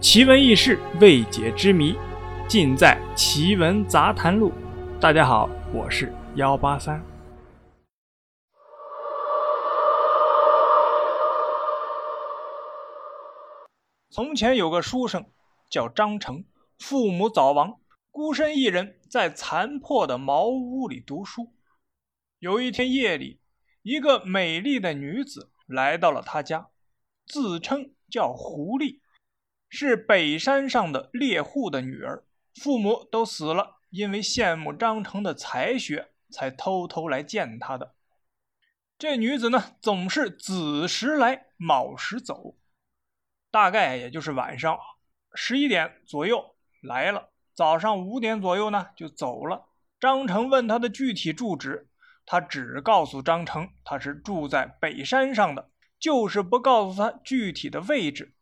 奇闻异事、未解之谜，尽在《奇闻杂谈录》。大家好，我是幺八三。从前有个书生叫张成，父母早亡，孤身一人在残破的茅屋里读书。有一天夜里，一个美丽的女子来到了他家，自称叫狐狸。是北山上的猎户的女儿，父母都死了，因为羡慕张成的才学，才偷偷来见他的。这女子呢，总是子时来，卯时走，大概也就是晚上十一点左右来了，早上五点左右呢就走了。张成问她的具体住址，她只告诉张成她是住在北山上的，就是不告诉他具体的位置。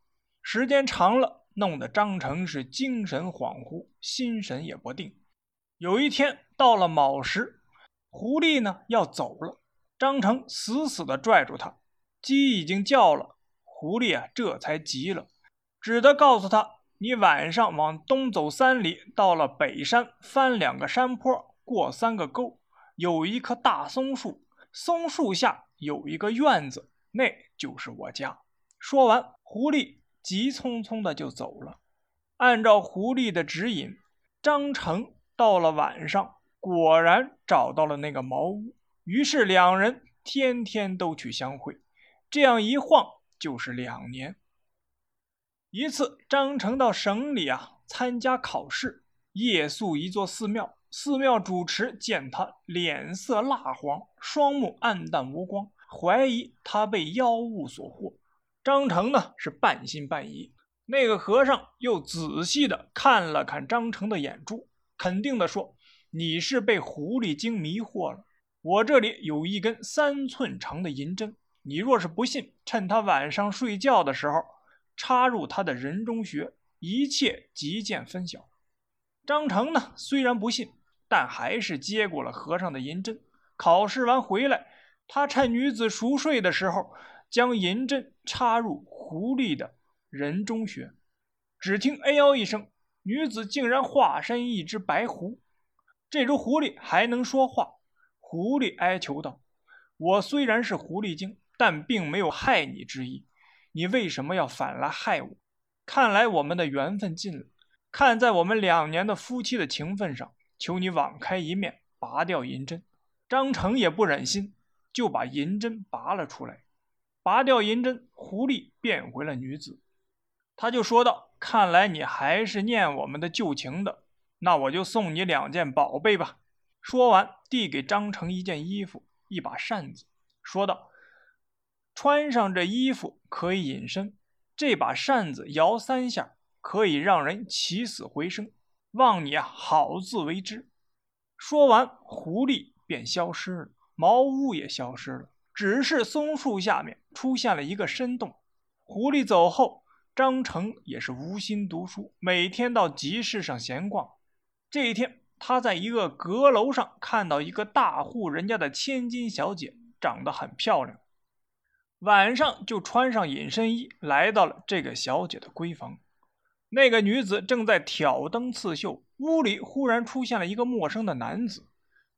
时间长了，弄得张成是精神恍惚，心神也不定。有一天到了卯时，狐狸呢要走了，张成死死地拽住他。鸡已经叫了，狐狸啊这才急了，只得告诉他：“你晚上往东走三里，到了北山，翻两个山坡，过三个沟，有一棵大松树，松树下有一个院子，那就是我家。”说完，狐狸。急匆匆的就走了。按照狐狸的指引，张成到了晚上，果然找到了那个茅屋。于是两人天天都去相会，这样一晃就是两年。一次，张成到省里啊参加考试，夜宿一座寺庙。寺庙主持见他脸色蜡黄，双目暗淡无光，怀疑他被妖物所惑。张成呢是半信半疑，那个和尚又仔细的看了看张成的眼珠，肯定的说：“你是被狐狸精迷惑了。我这里有一根三寸长的银针，你若是不信，趁他晚上睡觉的时候，插入他的人中穴，一切即见分晓。”张成呢虽然不信，但还是接过了和尚的银针。考试完回来，他趁女子熟睡的时候。将银针插入狐狸的人中穴，只听“哎呦”一声，女子竟然化身一只白狐。这只狐狸还能说话。狐狸哀求道：“我虽然是狐狸精，但并没有害你之意，你为什么要反来害我？看来我们的缘分尽了。看在我们两年的夫妻的情分上，求你网开一面，拔掉银针。”张成也不忍心，就把银针拔了出来。拔掉银针，狐狸变回了女子。他就说道：“看来你还是念我们的旧情的，那我就送你两件宝贝吧。”说完，递给张成一件衣服，一把扇子，说道：“穿上这衣服可以隐身，这把扇子摇三下可以让人起死回生，望你啊好自为之。”说完，狐狸便消失了，茅屋也消失了。只是松树下面出现了一个深洞。狐狸走后，张成也是无心读书，每天到集市上闲逛。这一天，他在一个阁楼上看到一个大户人家的千金小姐，长得很漂亮。晚上就穿上隐身衣，来到了这个小姐的闺房。那个女子正在挑灯刺绣，屋里忽然出现了一个陌生的男子，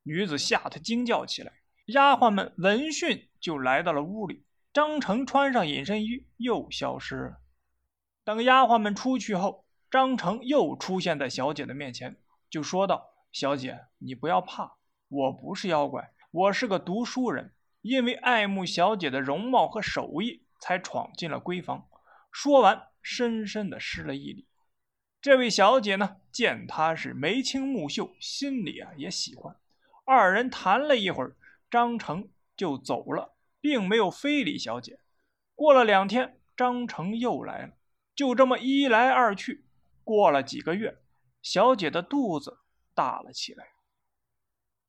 女子吓得惊叫起来。丫鬟们闻讯就来到了屋里。张成穿上隐身衣，又消失了。等丫鬟们出去后，张成又出现在小姐的面前，就说道：“小姐，你不要怕，我不是妖怪，我是个读书人，因为爱慕小姐的容貌和手艺，才闯进了闺房。”说完，深深的施了一礼。这位小姐呢，见他是眉清目秀，心里啊也喜欢。二人谈了一会儿。张成就走了，并没有非礼小姐。过了两天，张成又来了，就这么一来二去，过了几个月，小姐的肚子大了起来。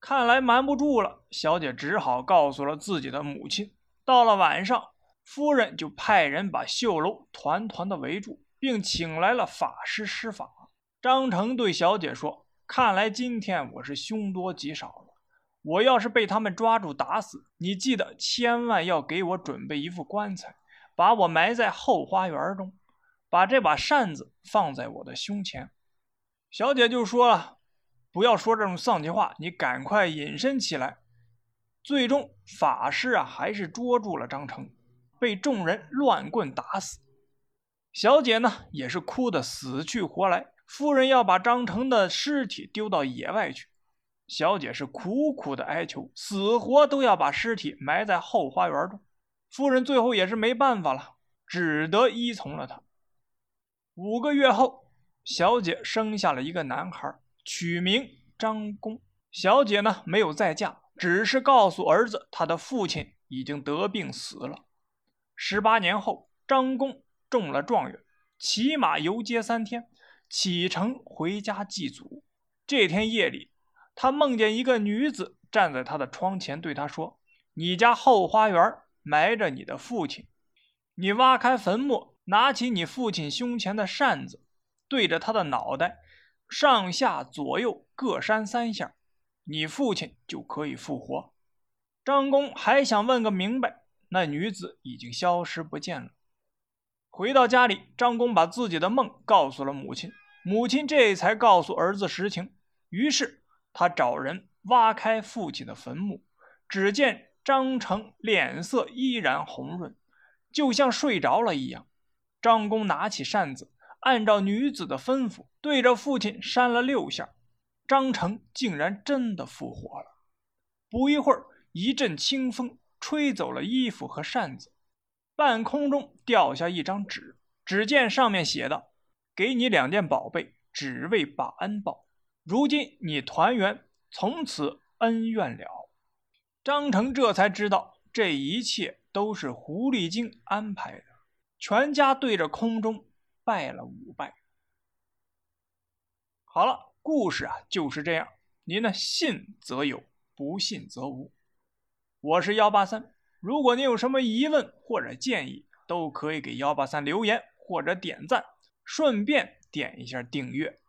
看来瞒不住了，小姐只好告诉了自己的母亲。到了晚上，夫人就派人把绣楼团团的围住，并请来了法师施法。张成对小姐说：“看来今天我是凶多吉少了。”我要是被他们抓住打死，你记得千万要给我准备一副棺材，把我埋在后花园中。把这把扇子放在我的胸前。小姐就说了：“不要说这种丧气话，你赶快隐身起来。”最终，法师啊还是捉住了张成，被众人乱棍打死。小姐呢也是哭得死去活来。夫人要把张成的尸体丢到野外去，小姐是苦苦的哀求，死活都要把尸体埋在后花园中。夫人最后也是没办法了，只得依从了他。五个月后，小姐生下了一个男孩，取名张公。小姐呢没有再嫁，只是告诉儿子，他的父亲已经得病死了。十八年后，张公中了状元，骑马游街三天。启程回家祭祖。这天夜里，他梦见一个女子站在他的窗前，对他说：“你家后花园埋着你的父亲，你挖开坟墓，拿起你父亲胸前的扇子，对着他的脑袋上下左右各扇三下，你父亲就可以复活。”张公还想问个明白，那女子已经消失不见了。回到家里，张公把自己的梦告诉了母亲。母亲这才告诉儿子实情，于是他找人挖开父亲的坟墓，只见张成脸色依然红润，就像睡着了一样。张公拿起扇子，按照女子的吩咐，对着父亲扇了六下，张成竟然真的复活了。不一会儿，一阵清风吹走了衣服和扇子，半空中掉下一张纸，只见上面写道。给你两件宝贝，只为把恩报。如今你团圆，从此恩怨了。张成这才知道，这一切都是狐狸精安排的。全家对着空中拜了五拜。好了，故事啊就是这样。您呢，信则有，不信则无。我是幺八三，如果您有什么疑问或者建议，都可以给幺八三留言或者点赞。顺便点一下订阅。